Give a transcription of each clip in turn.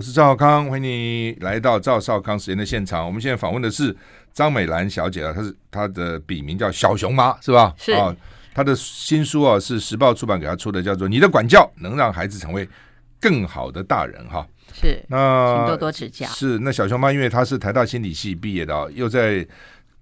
我是赵少康，欢迎你来到赵少康时间的现场。我们现在访问的是张美兰小姐啊，她是她的笔名叫小熊妈，是吧？是啊，她的新书啊是时报出版给她出的，叫做《你的管教能让孩子成为更好的大人》哈。是，那请多多指教。是，那小熊妈因为她是台大心理系毕业的啊，又在。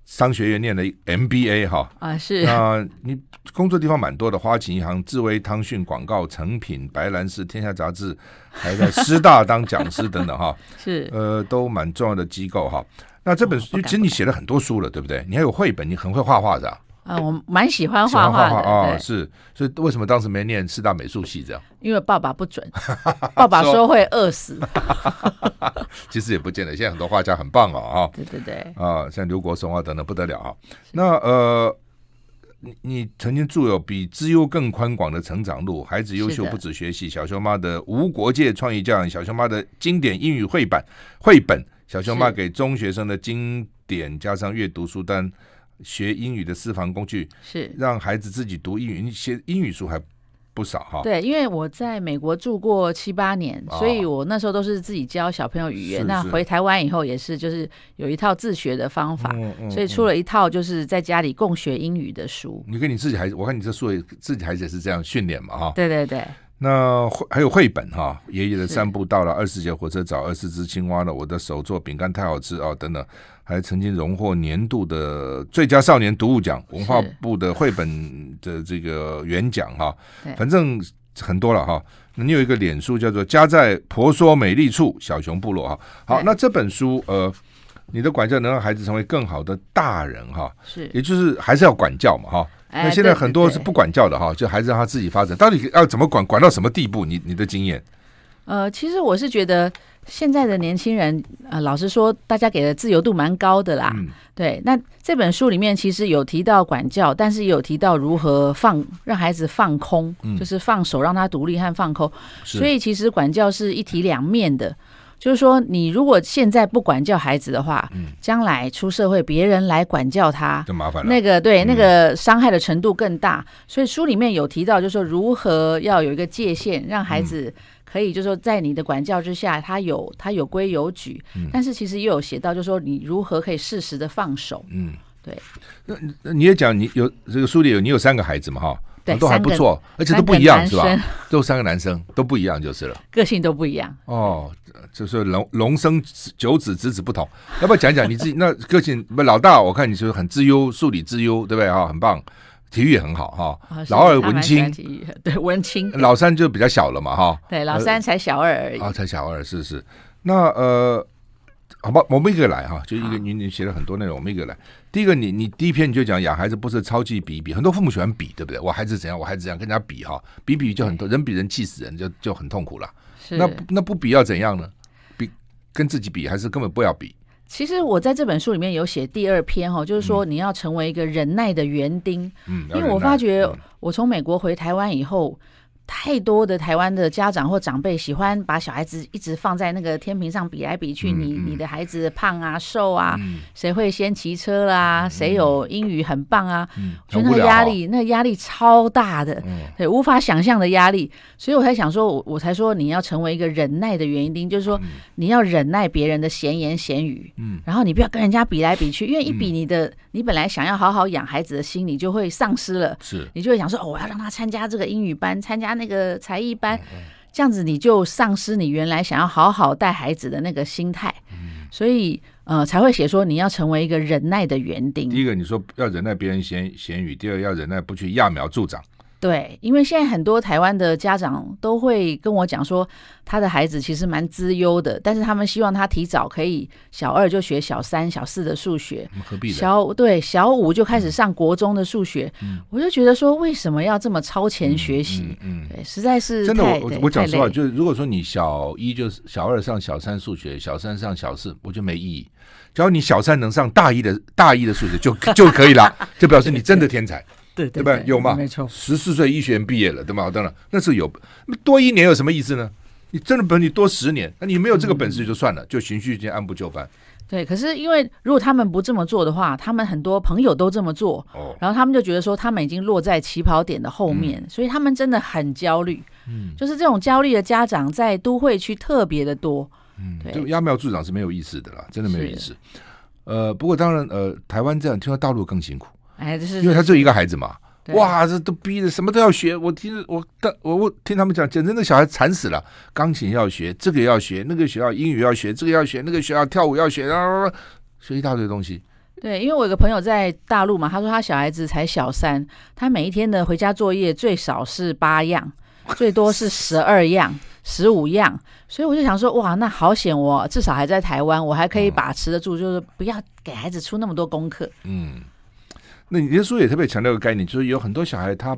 商学院念的 MBA 哈啊是啊，你工作地方蛮多的，花旗银行、智威汤讯广告、成品、白兰氏、天下杂志，还在师大当讲师等等哈，是呃都蛮重要的机构哈。那这本书其实你写了很多书了，对不对？你还有绘本，你很会画画的。啊，我蛮喜欢画画的啊，是，所以为什么当时没念四大美术系这样？因为爸爸不准，爸爸说会饿死。其实也不见得，现在很多画家很棒哦，啊，对对对，啊，像刘国松啊等等不得了啊。那呃，你你曾经著有《比资优更宽广的成长路》，孩子优秀不止学习，小熊妈的无国界创意教养，小熊妈的经典英语绘版绘本，小熊妈给中学生的经典加上阅读书单。学英语的私房工具是让孩子自己读英语，你写英语书还不少哈。对，因为我在美国住过七八年，哦，所以我那时候都是自己教小朋友语言。那回台湾以后也是，就是有一套自学的方法，嗯嗯，所以出了一套就是在家里共学英语的书。你跟你自己孩子，我看你这书也自己孩子也是这样训练嘛哈。对对对。那还有绘本哈，爷爷的散步到了二十节火车找二十只青蛙了，我的手做饼干太好吃哦，等等，还曾经荣获年度的最佳少年读物奖，文化部的绘本的这个原奖哈，反正很多了哈。那你有一个脸书叫做家在婆娑美丽处小熊部落哈，好，那这本书呃，你的管教能让孩子成为更好的大人哈，是，也就是还是要管教嘛哈。那现在很多是不管教的哈，就孩子让他自己发展，到底要怎么管，管到什么地步？你你的经验？呃，其实我是觉得现在的年轻人，呃，老实说，大家给的自由度蛮高的啦。嗯、对，那这本书里面其实有提到管教，但是也有提到如何放让孩子放空，嗯、就是放手让他独立和放空。所以其实管教是一体两面的。就是说，你如果现在不管教孩子的话，嗯，将来出社会，别人来管教他，就麻烦了。那个对，那个伤害的程度更大。所以书里面有提到，就是说如何要有一个界限，让孩子可以，就是说在你的管教之下，他有他有规有矩。但是其实也有写到，就是说你如何可以适时的放手。嗯，对。那你也讲，你有这个书里有你有三个孩子嘛？哈。都还不错，而且 都不一样，是吧？都三个男生都不一样就是了，个性都不一样。哦，就是龙龙生九子，子子不同。要不要讲讲你自己？那个性不老大，我看你就是很自优，数理自优，对不对？啊，很棒，体育也很好哈。老二文青，对文青。老三就比较小了嘛，哈。对，老三才小二而已。啊，才小二，是是。那呃。好吧，我们一个来哈，就一个你你写了很多内容，我们一个来。第一个，你你第一篇你就讲养孩子不是超级比比，很多父母喜欢比，对不对？我孩子怎样，我孩子怎样，跟人家比哈，比比就很多人比人气死人，就就很痛苦了。那那不比要怎样呢？比跟自己比，还是根本不要比？其实我在这本书里面有写第二篇哈，就是说你要成为一个忍耐的园丁。嗯，因为我发觉我从美国回台湾以后。太多的台湾的家长或长辈喜欢把小孩子一直放在那个天平上比来比去，你你的孩子胖啊瘦啊，谁会先骑车啦？谁有英语很棒啊？我觉得那个压力，那个压力超大的，对，无法想象的压力。所以我才想说，我我才说你要成为一个忍耐的原因，就是说你要忍耐别人的闲言闲语，嗯然后你不要跟人家比来比去，因为一比你的，你本来想要好好养孩子的心，你就会丧失了，是，你就会想说，哦，我要让他参加这个英语班，参加。那个才艺班，这样子你就丧失你原来想要好好带孩子的那个心态，所以呃才会写说你要成为一个忍耐的园丁。第一个你说要忍耐别人闲闲语，第二个要忍耐不去揠苗助长。对，因为现在很多台湾的家长都会跟我讲说，他的孩子其实蛮资优的，但是他们希望他提早可以小二就学小三、小四的数学，何必小对小五就开始上国中的数学，嗯，我就觉得说为什么要这么超前学习？嗯，嗯，嗯，对，实在是真的。我我讲实话，就是如果说你小一就是小二上小三数学，小三上小四，我觉得没意义。只要你小三能上大一的大一的数学就就可以了，就表示你真的天才。对对，对吧？有吗？没错，十四岁医学院毕业了，对吗？当然，那是有多一年有什么意思呢？你真的本你多十年，那你没有这个本事就算了，嗯、就循序渐进，按部就班。对，可是因为如果他们不这么做的话，他们很多朋友都这么做，哦、然后他们就觉得说他们已经落在起跑点的后面，嗯、所以他们真的很焦虑。嗯，就是这种焦虑的家长在都会区特别的多。嗯，对，就揠苗助长是没有意思的啦，真的没有意思。呃，不过当然，呃，台湾这样，听说大陆更辛苦，哎，就是因为他只有一个孩子嘛，哇，这都逼的什么都要学。我听我但我我听他们讲，简直那小孩惨死了，钢琴要学，这个要学，那个学校英语要学，这个要学，那个学校跳舞要学啊，学一大堆东西。对，因为我有个朋友在大陆嘛，他说他小孩子才小三，他每一天的回家作业最少是八样，最多是十二样。十五样，所以我就想说，哇，那好险！我至少还在台湾，我还可以把持得住，嗯、就是不要给孩子出那么多功课。嗯，那你的书也特别强调一个概念，就是有很多小孩他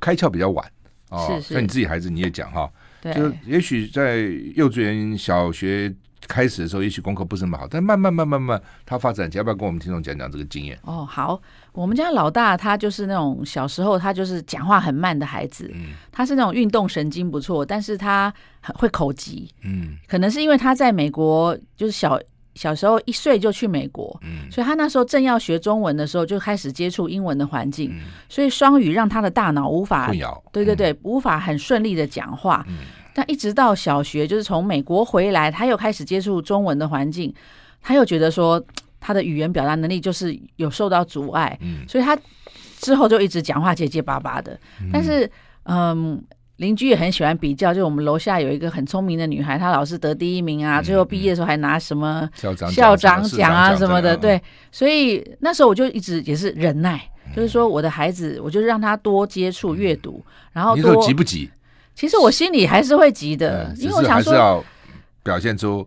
开窍比较晚。啊，像、哦、你自己孩子你也讲哈，对，就也许在幼稚园、小学。开始的时候，也许功课不是那么好，但慢慢慢慢慢，他发展，要不要跟我们听众讲讲这个经验？哦，好，我们家老大他就是那种小时候他就是讲话很慢的孩子，嗯，他是那种运动神经不错，但是他很会口急，嗯，可能是因为他在美国，就是小小时候一岁就去美国，嗯，所以他那时候正要学中文的时候，就开始接触英文的环境，嗯，所以双语让他的大脑无法，对对对，嗯，无法很顺利的讲话，嗯。但一直到小学，就是从美国回来，他又开始接触中文的环境，他又觉得说他的语言表达能力就是有受到阻碍，嗯，所以他之后就一直讲话结结巴巴的。但是，嗯，邻居也很喜欢比较，就我们楼下有一个很聪明的女孩，她老是得第一名啊，最后毕业的时候还拿什么校长奖啊什么的，对。所以那时候我就一直也是忍耐，就是说我的孩子，我就让他多接触阅读，然后多急不急？其实我心里还是会急的，嗯、因为我想说要表现出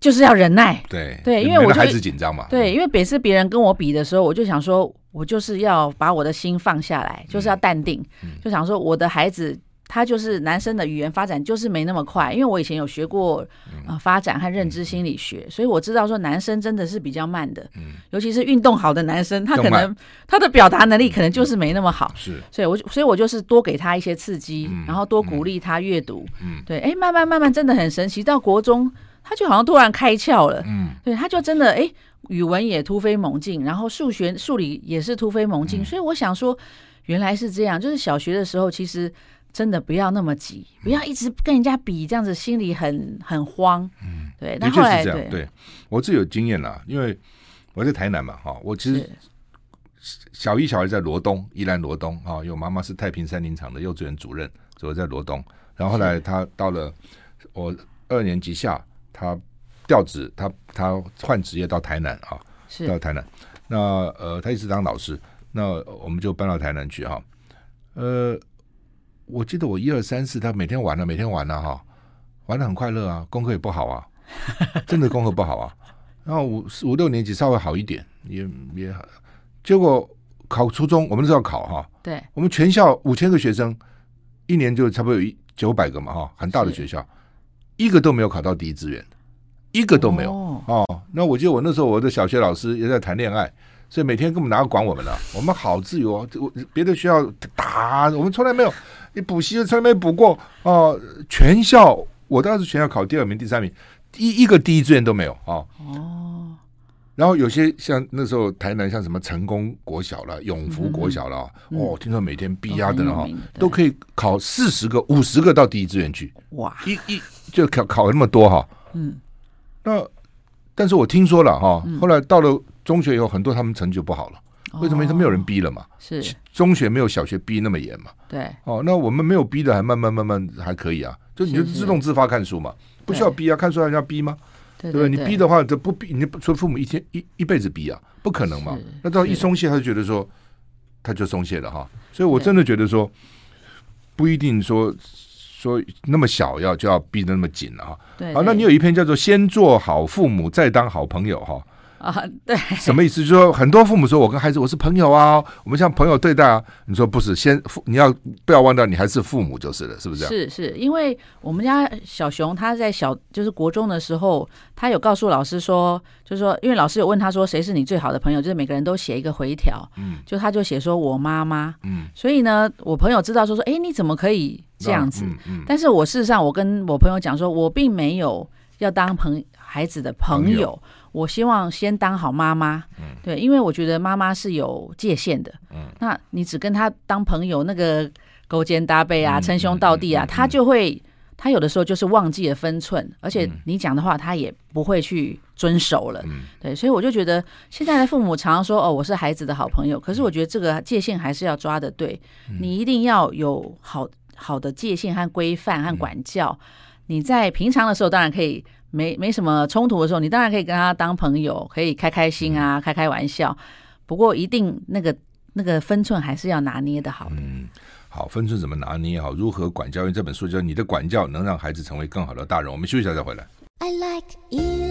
就是要忍耐。对对，因为我孩子紧张嘛。对，因为每次别人跟我比的时候，我就想说，我就是要把我的心放下来，就是要淡定，嗯、就想说我的孩子。他就是男生的语言发展就是没那么快，因为我以前有学过呃发展和认知心理学，所以我知道说男生真的是比较慢的，尤其是运动好的男生，他可能他的表达能力可能就是没那么好，是，所以我所以我就是多给他一些刺激，然后多鼓励他阅读，嗯，对，哎，慢慢慢慢真的很神奇，到国中他就好像突然开窍了，嗯，对，他就真的哎语文也突飞猛进，然后数学数理也是突飞猛进，所以我想说原来是这样，就是小学的时候其实。真的不要那么急，不要一直跟人家比，这样子心里很很慌。嗯，对。那后来，对，对我自己有经验啦，因为我在台南嘛，哈，我其实小一、小二在罗东，宜兰罗东，啊，因为我妈妈是太平山林场的幼稚园主任，所以我在罗东。然后后来他到了我二年级下，他调职，他他换职业到台南啊，到台南。那呃，他一直当老师，那我们就搬到台南去哈，呃。我记得我一二三四，他每天玩了，每天玩了哈，玩的很快乐啊，功课也不好啊，真的功课不好啊。然后五五六年级稍微好一点，也也，结果考初中，我们是要考哈，对，我们全校五千个学生，一年就差不多有一九百个嘛哈，很大的学校，一个都没有考到第一志愿，一个都没有哦。那我记得我那时候我的小学老师也在谈恋爱。所以每天根本哪有管我们呢？我们好自由啊！我别的学校打我们，从来没有你补习，从来没补过哦。全校我当时全校考第二名、第三名，一一个第一志愿都没有啊。哦。然后有些像那时候台南像什么成功国小了、永福国小了，哦，听说每天逼压的哈，都可以考四十个、五十个到第一志愿去。哇！一一就考考那么多哈。嗯。那但是我听说了哈，后来到了。中学以后很多他们成绩就不好了，为什么？他没有人逼了嘛。是中学没有小学逼那么严嘛。对。哦，那我们没有逼的，还慢慢慢慢还可以啊。就你就自动自发看书嘛，不需要逼啊。看书还要逼吗？对不对？你逼的话，这不逼，你说父母一天一一辈子逼啊，不可能嘛。那到一松懈，他就觉得说他就松懈了哈。所以我真的觉得说不一定说说那么小要就要逼得那么紧了哈。对。啊，那你有一篇叫做《先做好父母，再当好朋友》哈。啊，对，什么意思？就是说很多父母说，我跟孩子我是朋友啊，我们像朋友对待啊。你说不是，先父你要不要忘掉你还是父母就是了，是不是？是是，因为我们家小熊他在小就是国中的时候，他有告诉老师说，就是说，因为老师有问他说谁是你最好的朋友，就是每个人都写一个回条，嗯，就他就写说我妈妈，嗯，所以呢，我朋友知道说说，哎，你怎么可以这样子？嗯嗯，但是我事实上我跟我朋友讲说，我并没有要当朋孩子的朋友。朋友我希望先当好妈妈，嗯，对，因为我觉得妈妈是有界限的，嗯，那你只跟她当朋友，那个勾肩搭背啊，称兄道弟啊，他就会他有的时候就是忘记了分寸，而且你讲的话他也不会去遵守了。嗯，对，所以我就觉得现在的父母常常说：“哦，我是孩子的好朋友。”可是我觉得这个界限还是要抓的对，你一定要有好好的界限和规范和管教。你在平常的时候当然可以没没什么冲突的时候，你当然可以跟他当朋友，可以开开心啊，开开玩笑。不过一定那个那个分寸还是要拿捏的好。嗯。好，分寸怎么拿捏好？如何管教？因为这本书叫《你的管教能让孩子成为更好的大人》。我们休息一下再回来。I like 103,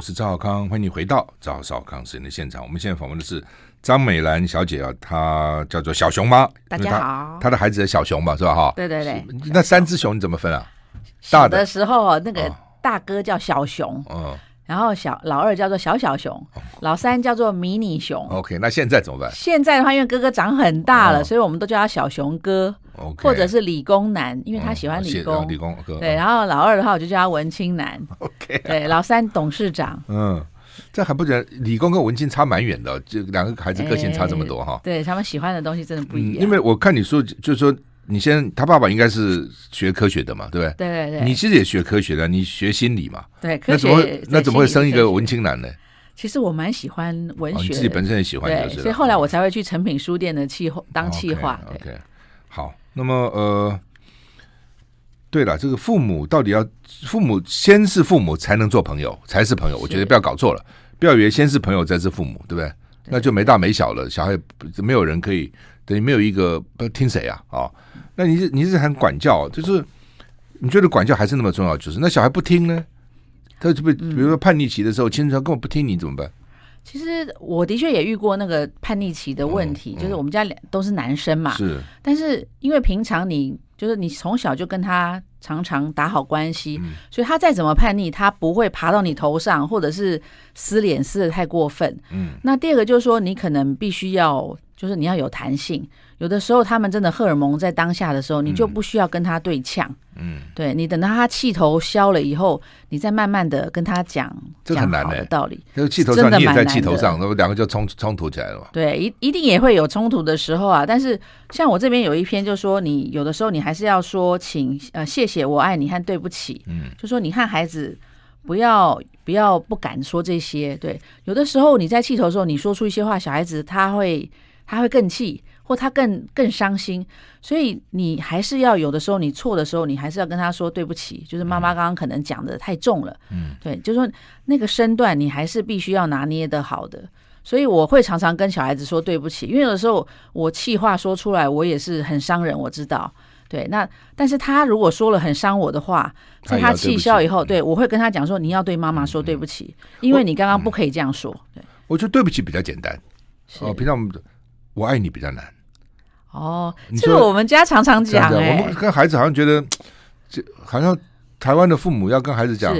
我是赵少康，欢迎你回到赵少康时间的现场。我们现在访问的是张美兰小姐啊，她叫做小熊妈。大家好。她的孩子的小熊嘛，是吧？哈。对对对。那三只熊你怎么分啊？大的时候，那个大哥叫小熊。嗯。哦然后小老二叫做小小熊，老三叫做迷你熊。OK，那现在怎么办？现在的话，因为哥哥长很大了，哦、所以我们都叫他小熊哥或者是理工男，因为他喜欢理工。哦、理工哥。对，然后老二的话，我就叫他文青男。OK，对，老三董事长。嗯，这还不觉得理工跟文青差蛮远的，这两个孩子个性差这么多哈、哦。对他们喜欢的东西真的不一样。嗯、因为我看你说，就是说。你先，他爸爸应该是学科学的嘛，对不对？对对对。你其实也学科学的，你学心理嘛。对，科学。那怎么会那怎么会生一个文青男呢？其实我蛮喜欢文学、自己本身也喜欢，就是。所以后来我才会去诚品书店的企划当企划。Okay, OK，好。那么呃，对了，这个父母到底要父母先是父母才能做朋友，才是朋友。我觉得不要搞错了，不要以为先是朋友再是父母，对不对？对那就没大没小了，小孩没有人可以。等于没有一个不听谁啊？啊、哦，那你是你是很管教，就是你觉得管教还是那么重要？就是那小孩不听呢？他就被比如说叛逆期的时候，亲生根本不听你怎么办？其实我的确也遇过那个叛逆期的问题，就是我们家两都是男生嘛，是，但是因为平常你就是你从小就跟他常常打好关系，嗯、所以他再怎么叛逆，他不会爬到你头上，或者是撕脸撕的太过分。嗯，那第二个就是说，你可能必须要。就是你要有弹性，有的时候他们真的荷尔蒙在当下的时候，你就不需要跟他对呛。嗯，对，你等到他气头消了以后，你再慢慢的跟他讲讲好的道理。就气头上，你也在气头上，那么两个就冲冲突起来了嘛。对，一一定也会有冲突的时候啊。但是像我这边有一篇，就说你有的时候你还是要说请呃谢谢我爱你和对不起。嗯，就说你和孩子不要不要不敢说这些。对，有的时候你在气头的时候，你说出一些话，小孩子他会。他会更气，或他更更伤心，所以你还是要有的时候，你错的时候，你还是要跟他说对不起。就是妈妈刚刚可能讲的太重了，嗯，对，就是说那个身段你还是必须要拿捏的好的。所以我会常常跟小孩子说对不起，因为有的时候我气话说出来，我也是很伤人，我知道。对，那但是他如果说了很伤我的话，在他气消以后，对，我会跟他讲说，你要对妈妈说对不起，因为你刚刚不可以这样说。对，我觉得对不起比较简单，哦，平常我们。我爱你比较难哦，这个我们家常常讲哎，我们跟孩子好像觉得，这好像台湾的父母要跟孩子讲。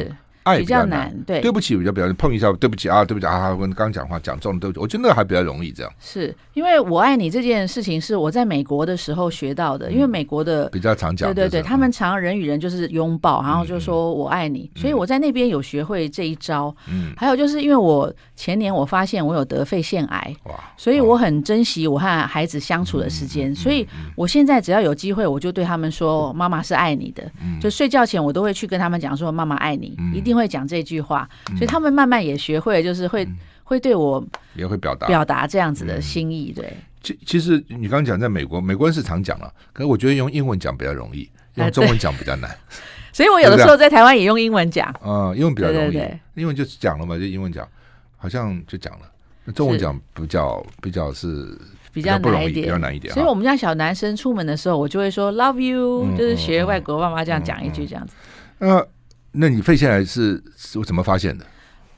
爱比较难，对，对不起比较比较碰一下，对不起啊，对不起啊，我刚讲话讲重了，对不起，我觉得那个还比较容易这样。是因为我爱你这件事情是我在美国的时候学到的，因为美国的比较常讲，对对对，他们常人与人就是拥抱，然后就说我爱你，所以我在那边有学会这一招。嗯，还有就是因为我前年我发现我有得肺腺癌，哇，所以我很珍惜我和孩子相处的时间，所以我现在只要有机会，我就对他们说妈妈是爱你的，就睡觉前我都会去跟他们讲说妈妈爱你，一定。会讲这句话，所以他们慢慢也学会，就是会、嗯、会对我也会表达表达这样子的心意。对，其其实你刚刚讲在美国，美国人是常讲了，可是我觉得用英文讲比较容易，用中文讲比较难。所以我有的时候在台湾也用英文讲，啊、嗯，英文比较容易，对对对，英文就讲了嘛，就英文讲，好像就讲了。那中文讲比较比较是比较难一点，比较难一点。所以我们家小男生出门的时候，我就会说 “love you”，、嗯、就是学外国爸妈这样讲一句这样子。嗯。嗯嗯那你肺腺癌是是怎么发现的？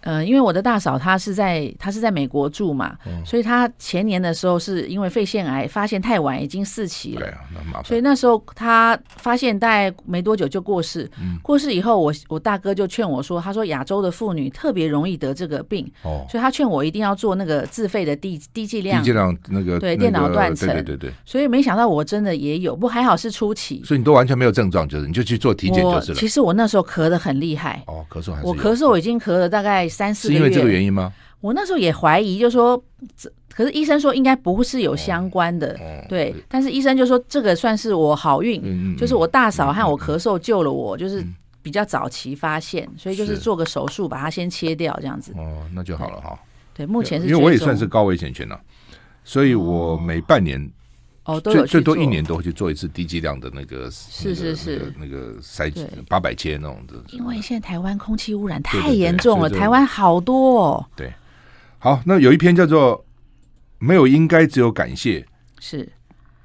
呃，因为我的大嫂她是在她是在美国住嘛，嗯、所以她前年的时候是因为肺腺癌发现太晚，已经四期了。对啊，那麻烦。所以那时候她发现大概没多久就过世。嗯、过世以后我，我我大哥就劝我说：“他说亚洲的妇女特别容易得这个病，哦，所以他劝我一定要做那个自费的低低剂量低剂量那个对电脑断层，对对对对。所以没想到我真的也有，不还好是初期。所以你都完全没有症状，就是你就去做体检就是了。其实我那时候咳的很厉害，哦，咳嗽还是我咳嗽已经咳了大概。三四个月。是因为这个原因吗？我那时候也怀疑，就是说，可是医生说应该不是有相关的，哦、对。对但是医生就说这个算是我好运，嗯、就是我大嫂和我咳嗽救了我，嗯、就是比较早期发现，嗯、所以就是做个手术把它先切掉这样子。哦，那就好了哈。对，目前是因为我也算是高危险群了，所以我每半年。哦，最最多一年都会去做一次低剂量的那个，是是是，那个筛八百千那种的。因为现在台湾空气污染太严重了，台湾好多。哦。对，好，那有一篇叫做“没有应该，只有感谢”，是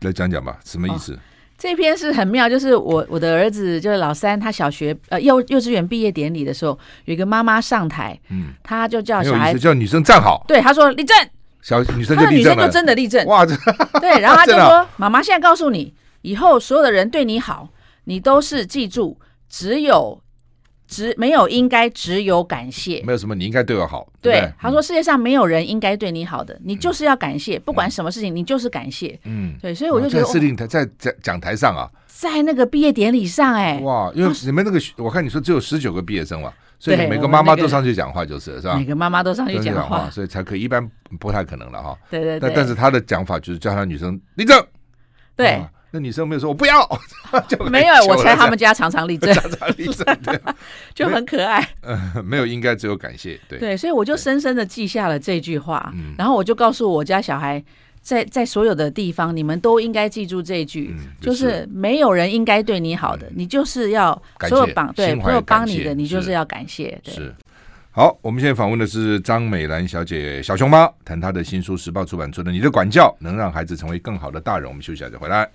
来讲讲吧，什么意思？哦，这篇是很妙，就是我我的儿子就是老三，他小学呃幼幼稚园毕业典礼的时候，有一个妈妈上台，嗯，他就叫小孩叫女生站好，对，他说立正。小女生就真的立正哇！对，然后他就说：“妈妈现在告诉你，以后所有的人对你好，你都是记住，只有只没有应该，只有感谢。没有什么你应该对我好。对，他说世界上没有人应该对你好的，你就是要感谢，不管什么事情，你就是感谢。嗯，对，所以我就觉得，司令台在在讲台上啊，在那个毕业典礼上，哎，哇，因为你们那个我看你说只有十九个毕业生嘛。”所以每个妈妈都上去讲话，就是、那个、是吧？每个妈妈都上去讲话，话，所以才可以。一般不太可能了哈。对对对。但但是他的讲法就是叫他女生立正。对。那女生没有说“我不要”，就没有。我猜他们家常常立正，常常立正，对，就很可爱。呃，没有应该，只有感谢。对对，所以我就深深的记下了这句话，然后我就告诉我家小孩。在在所有的地方，你们都应该记住这一句，嗯、就是，没有人应该对你好的，嗯、你就是要所有帮对所有帮你的，你就是要感谢。对是好，我们现在访问的是张美兰小姐，小熊猫，谈她的新书，时报出版出的《你的管教能让孩子成为更好的大人》。我们休息一下再回来。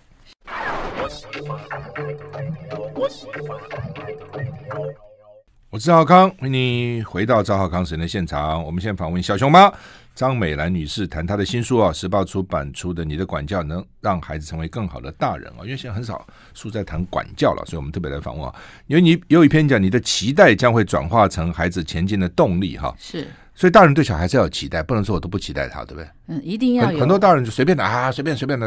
我是赵浩康，欢迎你回到赵浩康时间的现场。我们现在访问小熊猫。张美兰女士谈她的新书啊，时报出版出的《你的管教能让孩子成为更好的大人》啊，因为现在很少书在谈管教了，所以我们特别来访问啊，因为你有一篇讲你的期待将会转化成孩子前进的动力哈，是，所以大人对小孩是要有期待，不能说我都不期待他，对不对？嗯，一定要有。很多大人就随便的啊，随便随便的。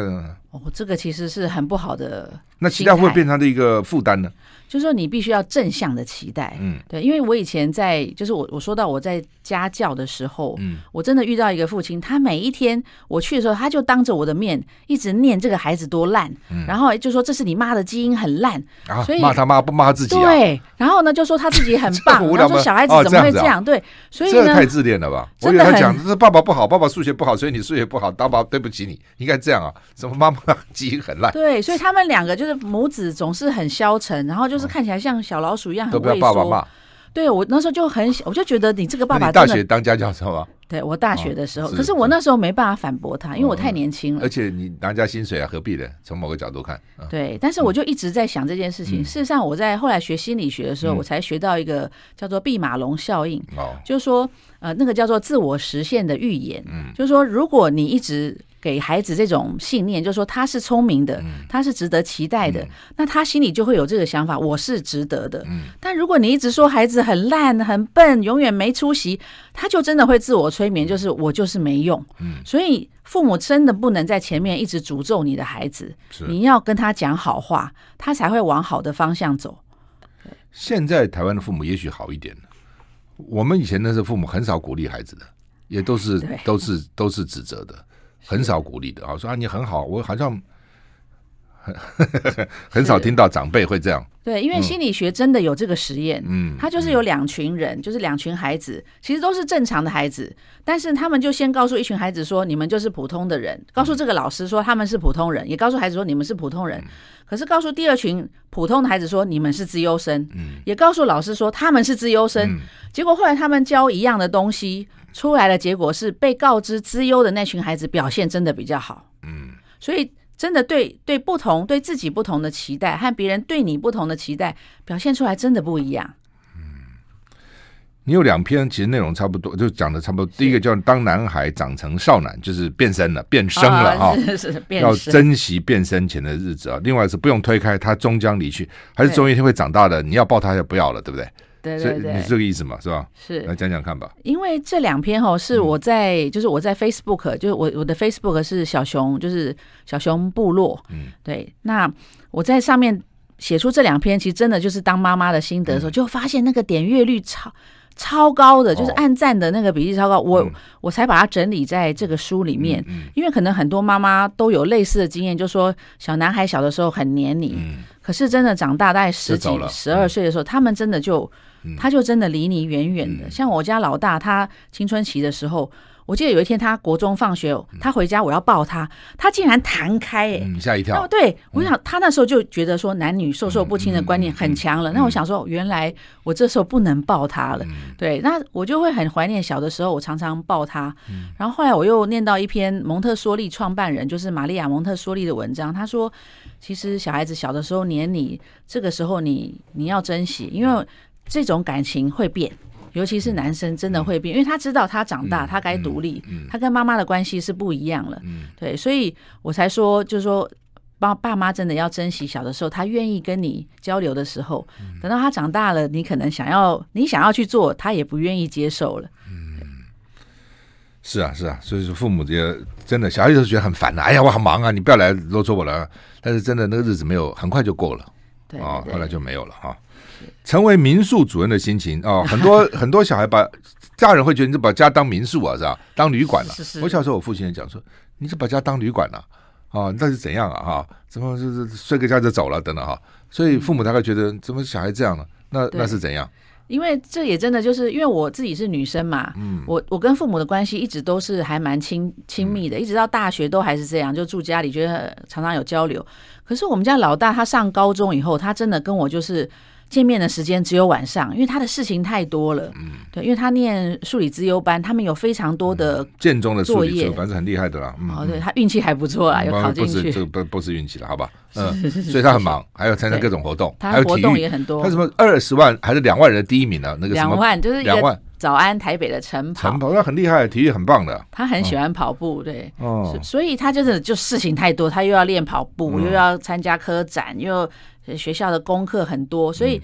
哦，这个其实是很不好的。那期待会变成他的一个负担呢？就是说，你必须要正向的期待，嗯，对，因为我以前在，就是我我说到我在家教的时候，嗯，我真的遇到一个父亲，他每一天我去的时候，他就当着我的面一直念这个孩子多烂，嗯，然后就说这是你妈的基因很烂，啊，所以骂他妈不骂自己，对，然后呢就说他自己很棒，然后说小孩子怎么会这样？对，所以呢，太自恋了吧？我跟他讲，这是爸爸不好，爸爸数学不好，所以你数学不好，爸爸对不起你，应该这样啊？什么妈妈 基因很烂？对，所以他们两个就是母子总是很消沉，然后就是看起来像小。老鼠一样很畏缩，都不要爸爸骂。对，我那时候就很小，我就觉得你这个爸爸。大学当家教是吧？对，我大学的时候，可是我那时候没办法反驳他，因为我太年轻了。而且你拿家薪水啊，何必呢？从某个角度看，对。但是我就一直在想这件事情。事实上，我在后来学心理学的时候，我才学到一个叫做毕马龙效应。哦，就是说，呃，那个叫做自我实现的预言。嗯，就是说，如果你一直。给孩子这种信念，就是说他是聪明的，他是值得期待的，那他心里就会有这个想法，我是值得的。但如果你一直说孩子很烂、很笨、永远没出息，他就真的会自我催眠，就是我就是没用。所以父母真的不能在前面一直诅咒你的孩子，你要跟他讲好话，他才会往好的方向走。现在台湾的父母也许好一点，我们以前那时候父母很少鼓励孩子的，也都是都是都是指责的。很少鼓励的啊，说啊你很好，我好像很 很少听到长辈会这样。对，因为心理学真的有这个实验，嗯，他就是有两群人，就是两群孩子，其实都是正常的孩子，但是他们就先告诉一群孩子说，你们就是普通的人，告诉这个老师说他们是普通人，也告诉孩子说你们是普通人，可是告诉第二群普通的孩子说你们是资优生，嗯，也告诉老师说他们是资优生，结果后来他们教一样的东西。出来的结果是被告知资优的那群孩子表现真的比较好，嗯，所以真的对对不同对自己不同的期待和别人对你不同的期待表现出来真的不一样。嗯，你有两篇其实内容差不多，就讲的差不多。第一个叫当男孩长成少男，就是变身了，变声了啊，要珍惜变身前的日子啊。另外是不用推开他终将离去，还是总有一天会长大的，你要抱他就不要了，对不对？对对对，你是这个意思嘛？是吧？是，来讲讲看吧。因为这两篇哦是我在，嗯、就是我在 Facebook，就是我我的 Facebook 是小熊，就是小熊部落。嗯，对。那我在上面写出这两篇，其实真的就是当妈妈的心得的时候，嗯、就发现那个点阅率超超高的，就是按赞的那个比例超高。我、嗯、我才把它整理在这个书里面，嗯嗯、因为可能很多妈妈都有类似的经验，就说小男孩小的时候很黏你，嗯、可是真的长大大概十几、十二岁的时候，他们真的就，嗯、他就真的离你远远的。嗯、像我家老大，他青春期的时候。我记得有一天，他国中放学，他回家，我要抱他，他竟然弹开，哎，吓一跳。对，我想他那时候就觉得说男女授受不亲的观念很强了。那我想说，原来我这时候不能抱他了。对，那我就会很怀念小的时候，我常常抱他。然后后来我又念到一篇蒙特梭利创办人，就是玛利亚蒙特梭利的文章，他说，其实小孩子小的时候黏你，这个时候你你要珍惜，因为这种感情会变。尤其是男生真的会变，因为他知道他长大，他该独立，他跟妈妈的关系是不一样了。对，所以我才说，就是说，爸爸妈真的要珍惜小的时候，他愿意跟你交流的时候。等到他长大了，你可能想要，你想要去做，他也不愿意接受了。嗯，是啊，是啊，所以说父母也真的，小孩子都觉得很烦的。哎呀，我好忙啊，你不要来啰嗦我了。但是真的那个日子没有很快就过了，对啊，后来就没有了哈。成为民宿主人的心情哦，很多很多小孩把家人会觉得你是把家当民宿啊，是吧？当旅馆了。是是。我小时候我父亲也讲说，你是把家当旅馆了啊？那是怎样啊？哈，怎么就是睡个觉就走了等等哈？所以父母大概觉得怎么小孩这样了？那那是怎样？因为这也真的就是因为我自己是女生嘛，嗯，我我跟父母的关系一直都是还蛮亲亲密的，一直到大学都还是这样，就住家里，觉得常常有交流。可是我们家老大他上高中以后，他真的跟我就是。见面的时间只有晚上，因为他的事情太多了。嗯，对，因为他念数理资优班，他们有非常多的建中的数理资优班是很厉害的啦。哦，对他运气还不错啊，有考进去。这个不不是运气了，好吧？嗯，所以他很忙，还要参加各种活动，他活动也很多。他什么二十万还是两万人的第一名呢？那个两万就是两万。早安台北的晨跑，晨跑那很厉害，体育很棒的。他很喜欢跑步，对，哦，所以他就是就事情太多，他又要练跑步，又要参加科展，又学校的功课很多，所以。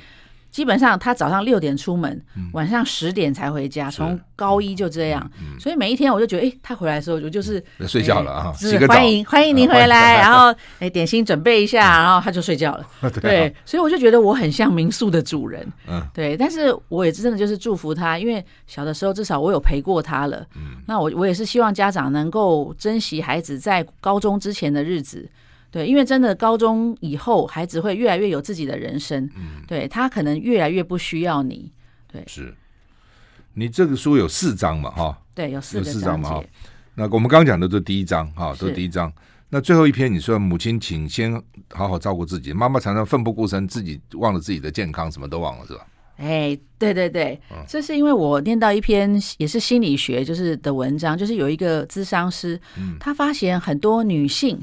基本上他早上六点出门，晚上十点才回家。从高一就这样，所以每一天我就觉得，哎，他回来的时候我就是睡觉了啊，是欢迎欢迎您回来，然后哎点心准备一下，然后他就睡觉了。对，所以我就觉得我很像民宿的主人。嗯，对，但是我也真的就是祝福他，因为小的时候至少我有陪过他了。嗯，那我我也是希望家长能够珍惜孩子在高中之前的日子。对，因为真的高中以后，孩子会越来越有自己的人生。嗯，对他可能越来越不需要你。对，是。你这个书有四章嘛？哈，对，有四有四章嘛？哈，那我们刚刚讲的都是第一章，哈，都是第一章。那最后一篇，你说母亲，请先好好照顾自己。妈妈常常奋不顾身，自己忘了自己的健康，什么都忘了，是吧？哎，对对对，这是因为我念到一篇也是心理学就是的文章，就是有一个咨商师，嗯他发现很多女性。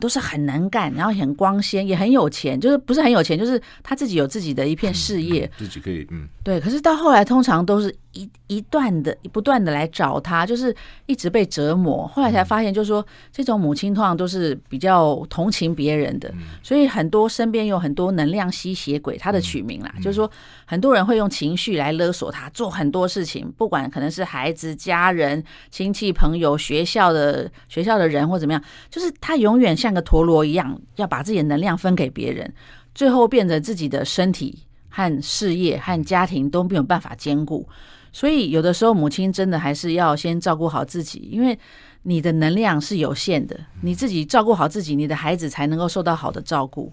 嗯，都是很能干，然后很光鲜，也很有钱，就是不是很有钱，就是他自己有自己的一片事业，自己可以，嗯，对。可是到后来，通常都是一一段的不断的来找他，就是一直被折磨。后来才发现，就是说这种母亲通常都是比较同情别人的，所以很多身边有很多能量吸血鬼，他的取名啦，就是说很多人会用情绪来勒索他，做很多事情，不管可能是孩子、家人、亲戚、朋友、学校的学校的人或怎么样，就是他永远像个陀螺一样，要把自己的能量分给别人，最后变得自己的身体和事业和家庭都没有办法兼顾。所以有的时候，母亲真的还是要先照顾好自己，因为你的能量是有限的，你自己照顾好自己，你的孩子才能够受到好的照顾。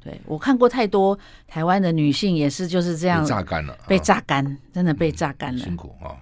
对，我看过太多台湾的女性也是就是这样，被榨干了，被榨干，真的被榨干了，辛苦啊。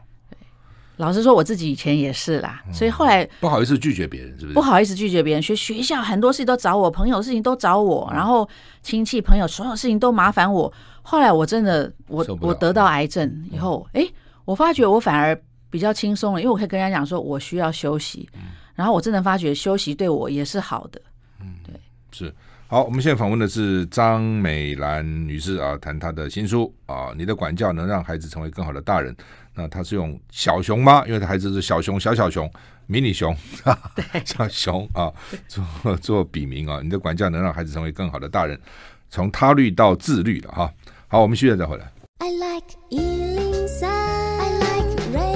老实说，我自己以前也是啦，所以后来不好意思拒绝别人，是不是？不好意思拒绝别人，学学校很多事情都找我，朋友的事情都找我，然后亲戚朋友所有事情都麻烦我。后来我真的，我我得到癌症以后，哎，我发觉我反而比较轻松了，因为我可以跟人家讲说我需要休息，然后我真的发觉休息对我也是好的。嗯，对，是好。我们现在访问的是张美兰女士啊，谈她的新书啊，你的管教能让孩子成为更好的大人。那他是用小熊吗？因为他孩子是小熊，小小熊，迷你熊，小熊啊，做做笔名啊。你的管教能让孩子成为更好的大人，从他律到自律了哈。好，我们现在再回来。I like 103, I like radio。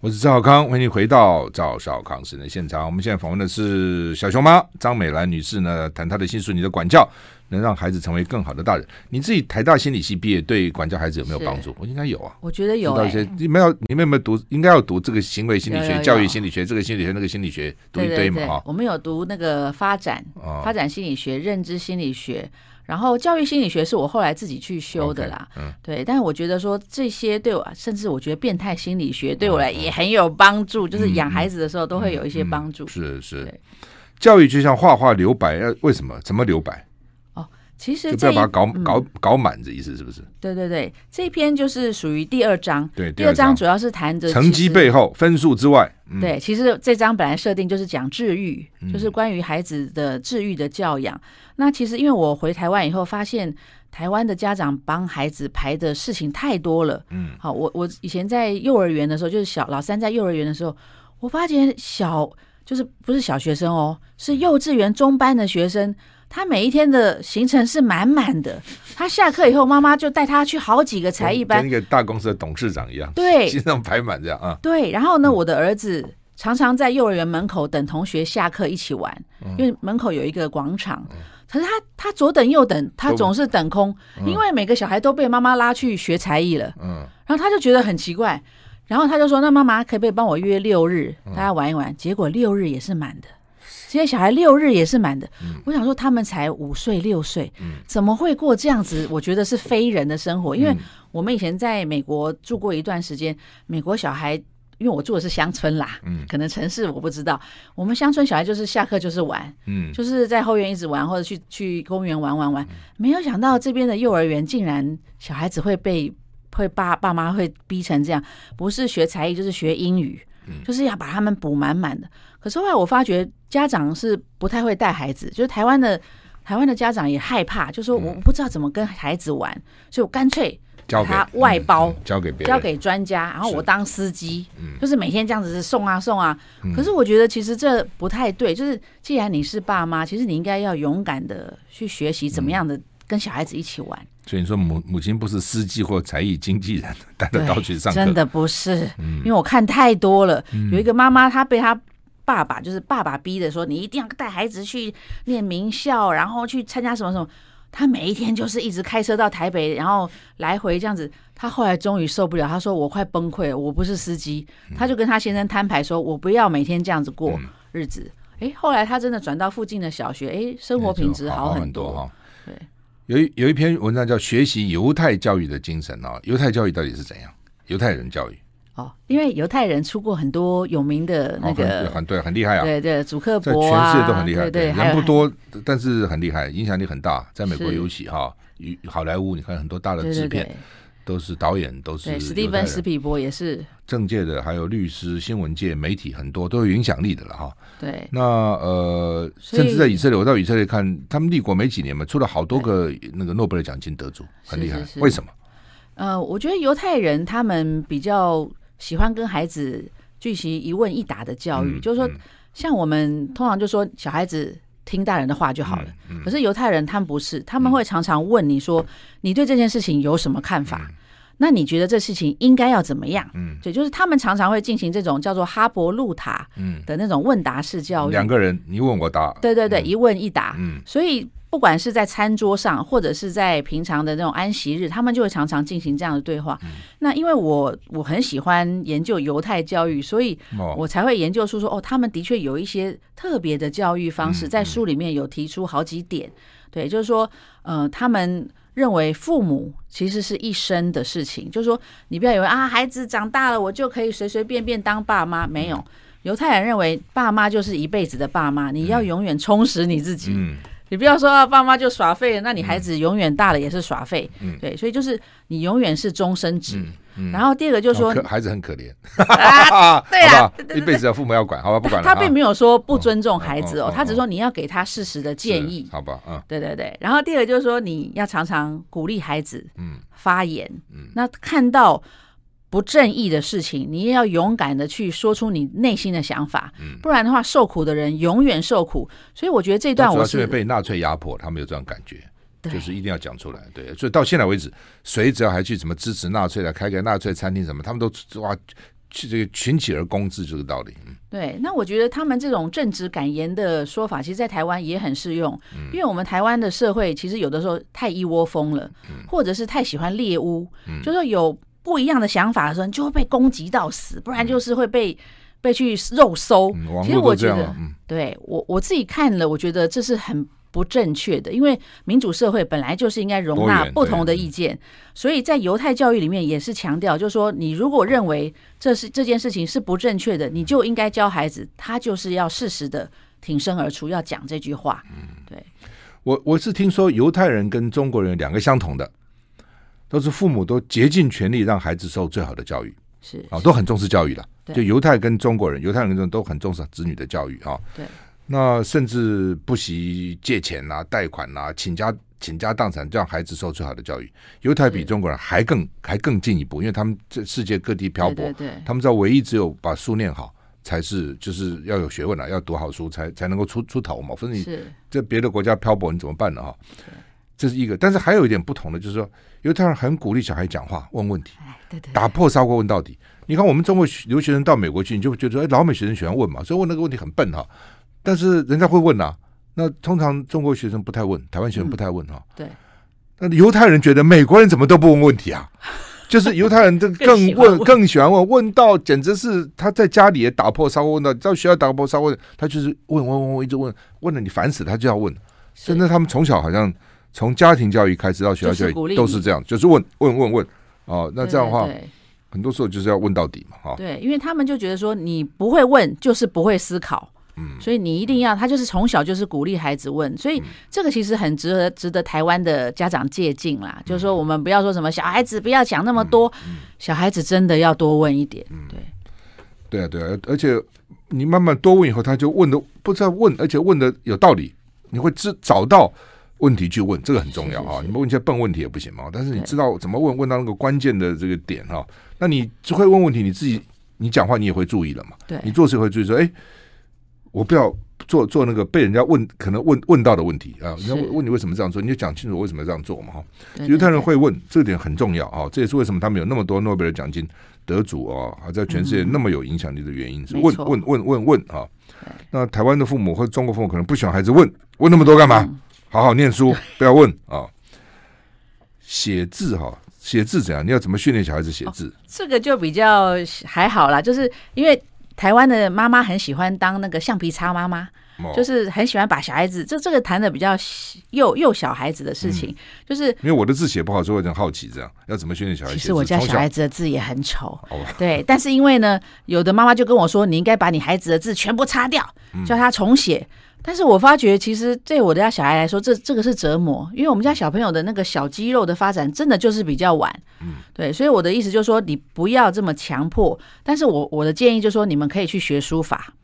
我是赵小康，欢迎你回到赵少康时间的现场。我们现在访问的是小熊妈张美兰女士呢，谈她的新书《你的管教能让孩子成为更好的大人。你自己台大心理系毕业，对管教孩子有没有帮助？我应该有啊。我觉得有、欸。知道一些你们要你们有没有读？应该要读这个行为心理学、有有有教育心理学，这个心理学那个心理学读一堆嘛我们有读那个发展、哦、发展心理学、认知心理学，然后教育心理学是我后来自己去修的啦。Okay, 嗯，对。但是我觉得说这些对我，甚至我觉得变态心理学对我来也很有帮助，嗯、就是养孩子的时候都会有一些帮助。嗯嗯、是是。教育就像画画留白，要为什么？怎么留白？其实就不要把它搞搞搞满，这意思是不是？对对对，这篇就是属于第二章。对，第二章主要是谈着成绩背后分数之外。对，其实这章本来设定就是讲治愈，就是关于孩子的治愈的教养。那其实因为我回台湾以后，发现台湾的家长帮孩子排的事情太多了。嗯，好，我我以前在幼儿园的时候，就是小老三在幼儿园的时候，我发现小就是不是小学生哦，是幼稚园中班的学生。他每一天的行程是满满的，他下课以后，妈妈就带他去好几个才艺班，跟一个大公司的董事长一样，对，经常排满这样啊。对，然后呢，我的儿子常常在幼儿园门口等同学下课一起玩，嗯、因为门口有一个广场。嗯、可是他他左等右等，他总是等空，嗯、因为每个小孩都被妈妈拉去学才艺了。嗯，然后他就觉得很奇怪，然后他就说：“那妈妈可不可以帮我约六日，大家玩一玩？”结果六日也是满的。现在小孩六日也是满的，嗯、我想说他们才五岁六岁，嗯、怎么会过这样子？我觉得是非人的生活。因为我们以前在美国住过一段时间，美国小孩，因为我住的是乡村啦，嗯、可能城市我不知道。我们乡村小孩就是下课就是玩，嗯、就是在后院一直玩，或者去去公园玩玩玩。嗯、没有想到这边的幼儿园竟然小孩子会被会爸爸妈会逼成这样，不是学才艺就是学英语，嗯、就是要把他们补满满的。可是后来我发觉。家长是不太会带孩子，就是台湾的台湾的家长也害怕，就说我不知道怎么跟孩子玩，嗯、所以我干脆给他外包，交给别人，交给专家，然后我当司机，是就是每天这样子送啊送啊。嗯、可是我觉得其实这不太对，就是既然你是爸妈，其实你应该要勇敢的去学习怎么样的跟小孩子一起玩。嗯、所以你说母母亲不是司机或才艺经纪人，带着刀去上课，真的不是，因为我看太多了，嗯、有一个妈妈她被她。爸爸就是爸爸逼的，说你一定要带孩子去念名校，然后去参加什么什么。他每一天就是一直开车到台北，然后来回这样子。他后来终于受不了，他说我快崩溃了，我不是司机。他就跟他先生摊牌说，我不要每天这样子过日子。哎，后来他真的转到附近的小学，哎，生活品质好很多哈。对，有一有一篇文章叫《学习犹太教育的精神》啊，犹太教育到底是怎样？犹太人教育。哦，因为犹太人出过很多有名的那个，哦、很对，很厉害啊。对对，祖克伯啊，全世界都很厉害。对，对，人不多，但是很厉害，影响力很大。在美国尤其哈，与好莱坞，你看很多大的制片，都是导演，都是。史蒂芬史匹伯也是。政界的，还有律师、新闻界、媒体，很多都有影响力的了哈。对。那呃，甚至在以色列，我到以色列看，他们立国没几年嘛，出了好多个那个诺贝尔奖金得主，很厉害。为什么？呃，我觉得犹太人他们比较。喜欢跟孩子进行一问一答的教育，嗯、就是说，像我们通常就说小孩子听大人的话就好了。嗯嗯、可是犹太人他们不是，他们会常常问你说：“你对这件事情有什么看法？”嗯、那你觉得这事情应该要怎么样？嗯，对，就是他们常常会进行这种叫做哈伯路塔嗯的那种问答式教育。两个人你问我答，对对对，嗯、一问一答。嗯，所以。不管是在餐桌上，或者是在平常的那种安息日，他们就会常常进行这样的对话。嗯、那因为我我很喜欢研究犹太教育，所以我才会研究出说哦，他们的确有一些特别的教育方式，在书里面有提出好几点。嗯嗯、对，就是说，呃，他们认为父母其实是一生的事情，就是说，你不要以为啊，孩子长大了，我就可以随随便便当爸妈。没有，犹太人认为爸妈就是一辈子的爸妈，你要永远充实你自己。你不要说啊，爸妈就耍废，那你孩子永远大了也是耍废。嗯，对，所以就是你永远是终身制。嗯，然后第二个就是说，孩子很可怜。对啊，一辈子的父母要管，好吧，不管了。他并没有说不尊重孩子哦，他只是说你要给他适时的建议，好吧？嗯，对对对。然后第二个就是说，你要常常鼓励孩子，嗯，发言。嗯，那看到。不正义的事情，你也要勇敢的去说出你内心的想法，嗯、不然的话，受苦的人永远受苦。所以我觉得这段我是，被纳粹压迫，他们有这种感觉，就是一定要讲出来。对，所以到现在为止，谁只要还去什么支持纳粹的，开个纳粹餐厅什么，他们都哇去这个群起而攻之这个道理。对，那我觉得他们这种正直敢言的说法，其实，在台湾也很适用。嗯，因为我们台湾的社会其实有的时候太一窝蜂了，嗯，或者是太喜欢猎巫，嗯，就是说有不一样的想法的时候，你就会被攻击到死，不然就是会被。被去肉搜，嗯、其实我觉得，嗯、对我我自己看了，我觉得这是很不正确的，因为民主社会本来就是应该容纳不同的意见，所以在犹太教育里面也是强调，就是说，你如果认为这是这件事情是不正确的，你就应该教孩子，他就是要适时的挺身而出，要讲这句话。嗯，对，我我是听说犹太人跟中国人两个相同的，都是父母都竭尽全力让孩子受最好的教育，是啊，都很重视教育的。就犹太跟中国人，犹太人跟中都很重视子女的教育啊。对，那甚至不惜借钱啊、贷款啊、倾家倾家荡产，让孩子受最好的教育。犹太比中国人还更还更进一步，因为他们在世界各地漂泊，对对对，他们知道唯一只有把书念好，才是就是要有学问了，要读好书才才能够出出头嘛。否则你在别的国家漂泊，你怎么办呢？哈，这是一个。但是还有一点不同的，就是说犹太人很鼓励小孩讲话、问问题，对对，打破砂锅问到底。你看，我们中国留学生到美国去，你就觉得，哎，老美学生喜欢问嘛，所以问那个问题很笨哈。但是人家会问呐，那通常中国学生不太问，台湾学生不太问哈。对。那犹太人觉得美国人怎么都不问问题啊？就是犹太人更更问，更喜欢问，问到简直是他在家里也打破砂锅问到，到学校打破砂锅问，他就是问问问问，一直问，问了你烦死，他就要问。甚至他们从小好像从家庭教育开始到学校教育都是这样，就是问问问问哦。那这样的话。很多时候就是要问到底嘛，哈。对，因为他们就觉得说你不会问就是不会思考，嗯，所以你一定要他就是从小就是鼓励孩子问，所以这个其实很值得值得台湾的家长借鉴啦。就是说我们不要说什么小孩子不要讲那么多，小孩子真的要多问一点，对。对啊，对啊，而且你慢慢多问以后，他就问的不知道问，而且问的有道理，你会知找到。问题去问，这个很重要啊！你们问一些笨问题也不行嘛。但是你知道怎么问，问到那个关键的这个点哈，那你只会问问题，你自己你讲话你也会注意了嘛。对，你做事会注意说，哎，我不要做做那个被人家问可能问问到的问题啊。人家问你为什么这样做，你就讲清楚为什么这样做嘛哈。犹太人会问，这点很重要啊。这也是为什么他们有那么多诺贝尔奖金得主啊，还在全世界那么有影响力的原因是问问问问问啊。那台湾的父母或者中国父母可能不喜欢孩子问问那么多干嘛？好好念书，不要问啊。写字哈，写字怎样？你要怎么训练小孩子写字？哦，这个就比较还好啦，就是因为台湾的妈妈很喜欢当那个橡皮擦妈妈，哦，就是很喜欢把小孩子这这个谈的比较幼幼小孩子的事情，嗯，就是因为我的字写不好，所以我很好奇这样要怎么训练小孩子。其实我家小孩子的字也很丑，对，但是因为呢，有的妈妈就跟我说，你应该把你孩子的字全部擦掉，叫他重写。嗯但是我发觉，其实对我的家小孩来说，这这个是折磨，因为我们家小朋友的那个小肌肉的发展真的就是比较晚，嗯，对，所以我的意思就是说，你不要这么强迫。但是我我的建议就是说，你们可以去学书法，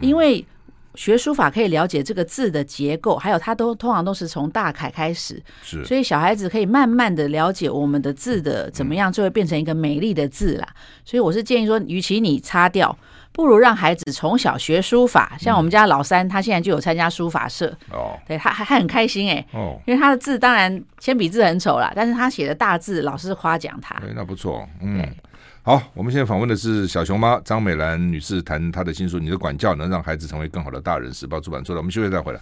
因为学书法可以了解这个字的结构，还有它都通常都是从大楷开始，是，所以小孩子可以慢慢的了解我们的字的怎么样，就会变成一个美丽的字啦。所以我是建议说，与其你擦掉。不如让孩子从小学书法，像我们家老三，他现在就有参加书法社。哦，对，他还还很开心哎。哦，因为他的字当然铅笔字很丑啦，但是他写的大字，老师夸奖他。对，那不错。嗯，好，我们现在访问的是小熊妈张美兰女士，谈她的新书《你的管教能让孩子成为更好的大人》，时报出版出来。我们休息再回来。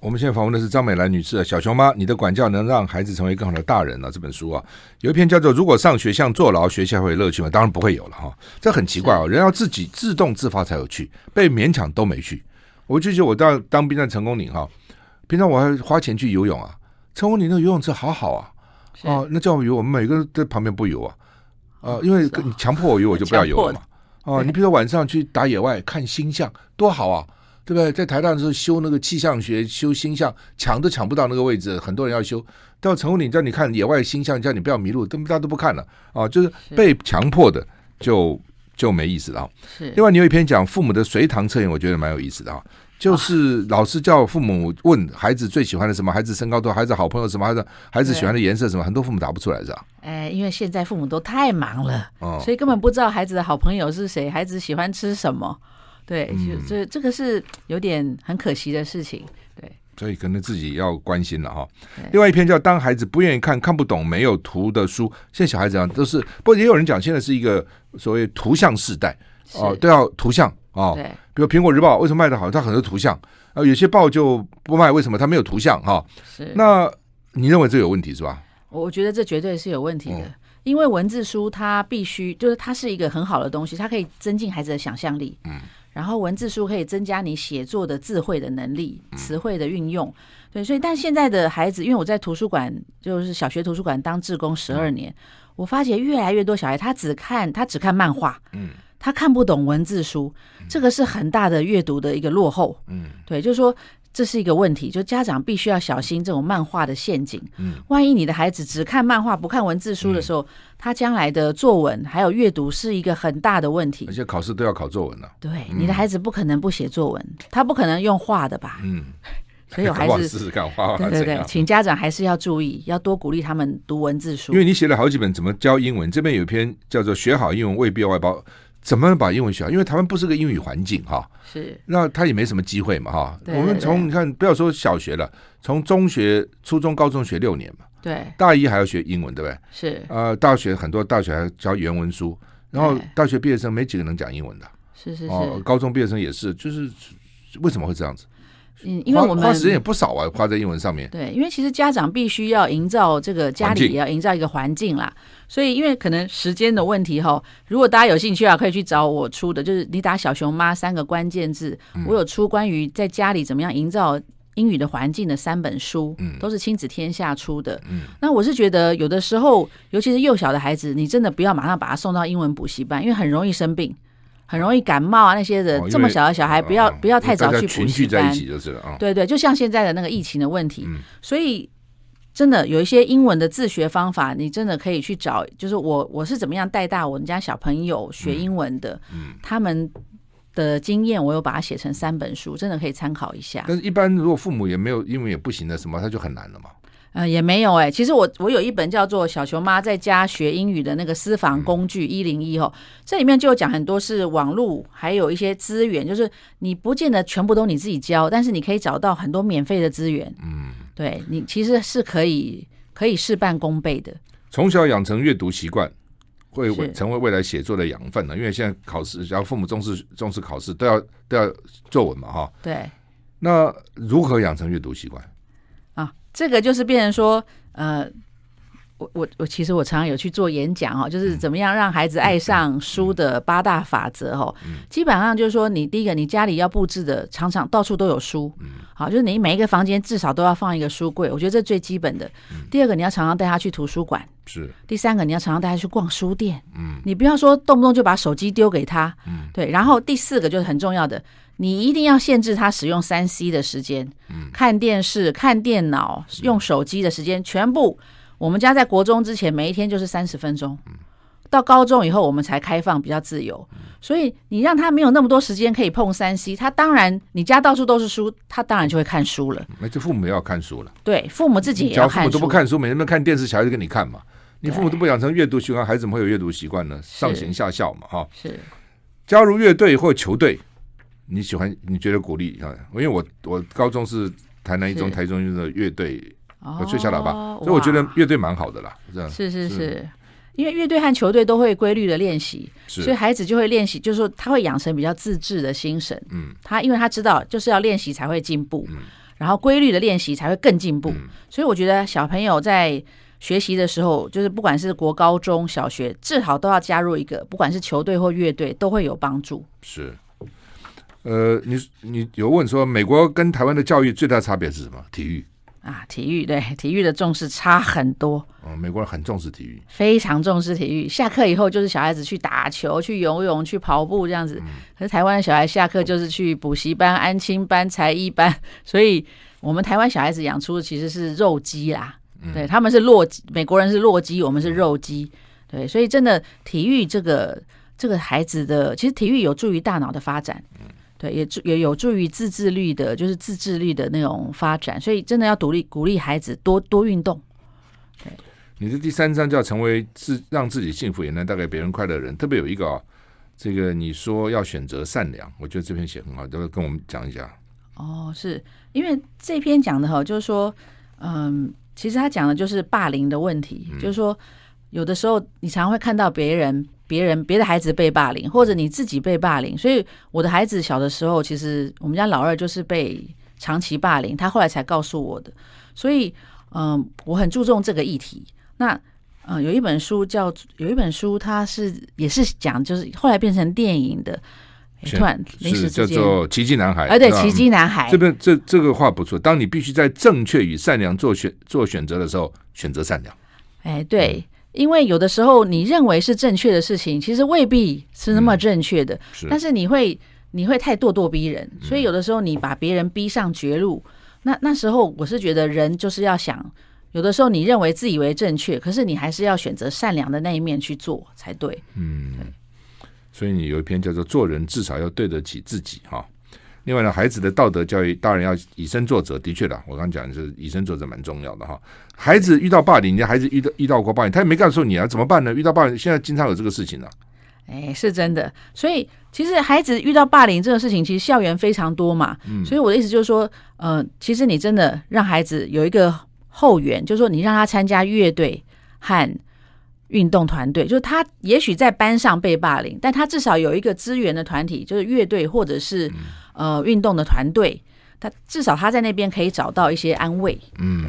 我们现在访问的是张美兰女士，小熊妈，你的管教能让孩子成为更好的大人啊？这本书啊，有一篇叫做《如果上学像坐牢，学校会有乐趣吗？》当然不会有了哈，这很奇怪哦，人要自己自动自发才有趣，被勉强都没趣。我就觉得我到当兵在成功岭哈，平常我还花钱去游泳啊，成功岭那个游泳池好好啊，哦，那叫我游，我们每个人在旁边不游啊，啊，因为你强迫我游，我就不要游了嘛。哦，你比如说晚上去打野外看星象，多好啊！对不对？在台大的时候修那个气象学，修星象，抢都抢不到那个位置，很多人要修。到成功岭叫你看野外星象，叫你不要迷路，都大家都不看了啊！就是被强迫的就就没意思了。是。另外，你有一篇讲父母的随堂测验，我觉得蛮有意思的啊。就是老师叫父母问孩子最喜欢的什么，孩子身高多，孩子好朋友什么，孩子孩子喜欢的颜色什么，很多父母答不出来，是吧？哎，因为现在父母都太忙了，哦，所以根本不知道孩子的好朋友是谁，孩子喜欢吃什么。对，就这这个是有点很可惜的事情。对，所以可能自己要关心了哈。另外一篇叫《当孩子不愿意看、看不懂、没有图的书》，现在小孩子啊都是，不过也有人讲，现在是一个所谓图像时代哦，都要图像哦。对，比如《苹果日报》为什么卖的好？它很多图像啊，有些报就不卖，为什么？它没有图像哈。是。那你认为这有问题是吧？我觉得这绝对是有问题的，因为文字书它必须就是它是一个很好的东西，它可以增进孩子的想象力。嗯。然后文字书可以增加你写作的智慧的能力，词汇的运用。对，所以但现在的孩子，因为我在图书馆，就是小学图书馆当志工十二年，我发觉越来越多小孩他只看他只看漫画，嗯，他看不懂文字书，这个是很大的阅读的一个落后。嗯，对，就是说。这是一个问题，就家长必须要小心这种漫画的陷阱。嗯，万一你的孩子只看漫画不看文字书的时候，嗯、他将来的作文还有阅读是一个很大的问题。而且考试都要考作文了。对，嗯、你的孩子不可能不写作文，他不可能用画的吧？嗯，所以我还 是试试看画画。对对对，请家长还是要注意，要多鼓励他们读文字书。因为你写了好几本怎么教英文，这边有一篇叫做《学好英文未必要外包》。怎么把英文学好？因为台湾不是个英语环境哈，是，那他也没什么机会嘛哈。我们从你看，不要说小学了，从中学、初中、高中学六年嘛，对，大一还要学英文，对不对？是，呃，大学很多大学还教原文书，然后大学毕业生没几个能讲英文的，是是是，哦，高中毕业生也是，就是为什么会这样子？嗯，因为我们花时间也不少啊，花在英文上面。对，因为其实家长必须要营造这个家里也要营造一个环境啦，所以因为可能时间的问题哈，如果大家有兴趣啊，可以去找我出的，就是你打“小熊妈”三个关键字，我有出关于在家里怎么样营造英语的环境的三本书，嗯都是亲子天下出的。嗯，那我是觉得有的时候，尤其是幼小的孩子，你真的不要马上把他送到英文补习班，因为很容易生病。很容易感冒啊，那些的这么小的小孩，不要不要太早去补习班。群聚在一起就是了啊。对对，就像现在的那个疫情的问题，所以真的有一些英文的自学方法，你真的可以去找。就是我我是怎么样带大我们家小朋友学英文的，他们的经验，我有把它写成三本书，真的可以参考一下。但是，一般如果父母也没有英文也不行的什么，他就很难了嘛。呃，也没有哎、欸。其实我我有一本叫做《小熊妈在家学英语》的那个私房工具一零一哦，这里面就讲很多是网络，还有一些资源，就是你不见得全部都你自己教，但是你可以找到很多免费的资源。嗯，对你其实是可以可以事半功倍的。从小养成阅读习惯，会成为未来写作的养分呢。因为现在考试，只要父母重视重视考试，都要都要作文嘛，哈。对。那如何养成阅读习惯？啊这个就是变成说，呃，我我我其实我常常有去做演讲哈，就是怎么样让孩子爱上书的八大法则哈。基本上就是说，你第一个，你家里要布置的常常到处都有书，好，就是你每一个房间至少都要放一个书柜，我觉得这最基本的。第二个，你要常常带他去图书馆，是。第三个，你要常常带他去逛书店，嗯，你不要说动不动就把手机丢给他，嗯，对。然后第四个就是很重要的。你一定要限制他使用三 C 的时间，嗯，看电视、看电脑、用手机的时间，全部。我们家在国中之前，每一天就是三十分钟，到高中以后，我们才开放比较自由。所以你让他没有那么多时间可以碰三 C，他当然，你家到处都是书，他当然就会看书了。那就父母也要看书了。对，父母自己也要看书。父母都不看书，每天都看电视，小孩子给你看嘛。你父母都不养成阅读习惯，孩子怎么会有阅读习惯呢？上行下效嘛，哈。是。加入乐队或球队。你喜欢？你觉得鼓励啊？因为我我高中是台南一中、台中一中的乐队，我吹小喇叭，所以我觉得乐队蛮好的啦。这样是是是，因为乐队和球队都会规律的练习，所以孩子就会练习，就是说他会养成比较自制的心神。嗯，他因为他知道就是要练习才会进步，然后规律的练习才会更进步。所以我觉得小朋友在学习的时候，就是不管是国高中小学，至少都要加入一个，不管是球队或乐队，都会有帮助。是。呃，你你有问说美国跟台湾的教育最大差别是什么？体育啊，体育对体育的重视差很多。哦，美国人很重视体育，非常重视体育。下课以后就是小孩子去打球、去游泳、去跑步这样子。可是台湾的小孩下课就是去补习班、安亲班、才艺班，所以我们台湾小孩子养出的其实是肉鸡啦。对，他们是弱鸡，美国人是弱鸡，我们是肉鸡。对，所以真的体育这个这个孩子的，其实体育有助于大脑的发展。对，也助也有助于自制力的，就是自制力的那种发展，所以真的要鼓励鼓励孩子多多运动。对，你的第三章叫成为自让自己幸福也能带给别人快乐的人，特别有一个啊、哦，这个你说要选择善良，我觉得这篇写很好，都跟我们讲一下。哦，是因为这篇讲的哈，就是说，嗯，其实他讲的就是霸凌的问题，嗯、就是说，有的时候你常会看到别人、别人、别的孩子被霸凌，或者你自己被霸凌。所以我的孩子小的时候，其实我们家老二就是被长期霸凌，他后来才告诉我的。所以，嗯，我很注重这个议题。那，嗯，有一本书叫有一本书，它是也是讲，就是后来变成电影的。突然临时叫做奇迹男孩，哎，对，奇迹男孩。这边这这个话不错。当你必须在正确与善良做选做选择的时候，选择善良。哎，对，因为有的时候你认为是正确的事情，其实未必是那么正确的。嗯、是，但是你会你会太咄咄逼人，所以有的时候你把别人逼上绝路。嗯、那那时候我是觉得人就是要想，有的时候你认为自以为正确，可是你还是要选择善良的那一面去做才对。嗯。所以你有一篇叫做“做人至少要对得起自己”哈。另外呢，孩子的道德教育，大人要以身作则。的确的，我刚讲的是以身作则蛮重要的哈。孩子遇到霸凌，你的孩子遇到遇到过霸凌，他也没告诉你啊，怎么办呢？遇到霸凌，现在经常有这个事情呢、啊。哎，是真的。所以其实孩子遇到霸凌这个事情，其实校园非常多嘛。嗯。所以我的意思就是说，呃，其实你真的让孩子有一个后援，就是说你让他参加乐队和。运动团队就是他，也许在班上被霸凌，但他至少有一个资源的团体，就是乐队或者是、嗯、呃运动的团队，他至少他在那边可以找到一些安慰。嗯，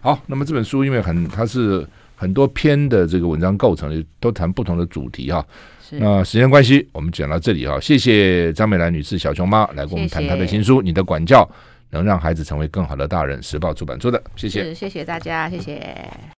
好，那么这本书因为很它是很多篇的这个文章构成的，都谈不同的主题哈。是那时间关系，我们讲到这里哈，谢谢张美兰女士小熊妈来跟我们谈她的新书《你的管教能让孩子成为更好的大人》，时报出版出的，谢谢，谢谢大家，谢谢。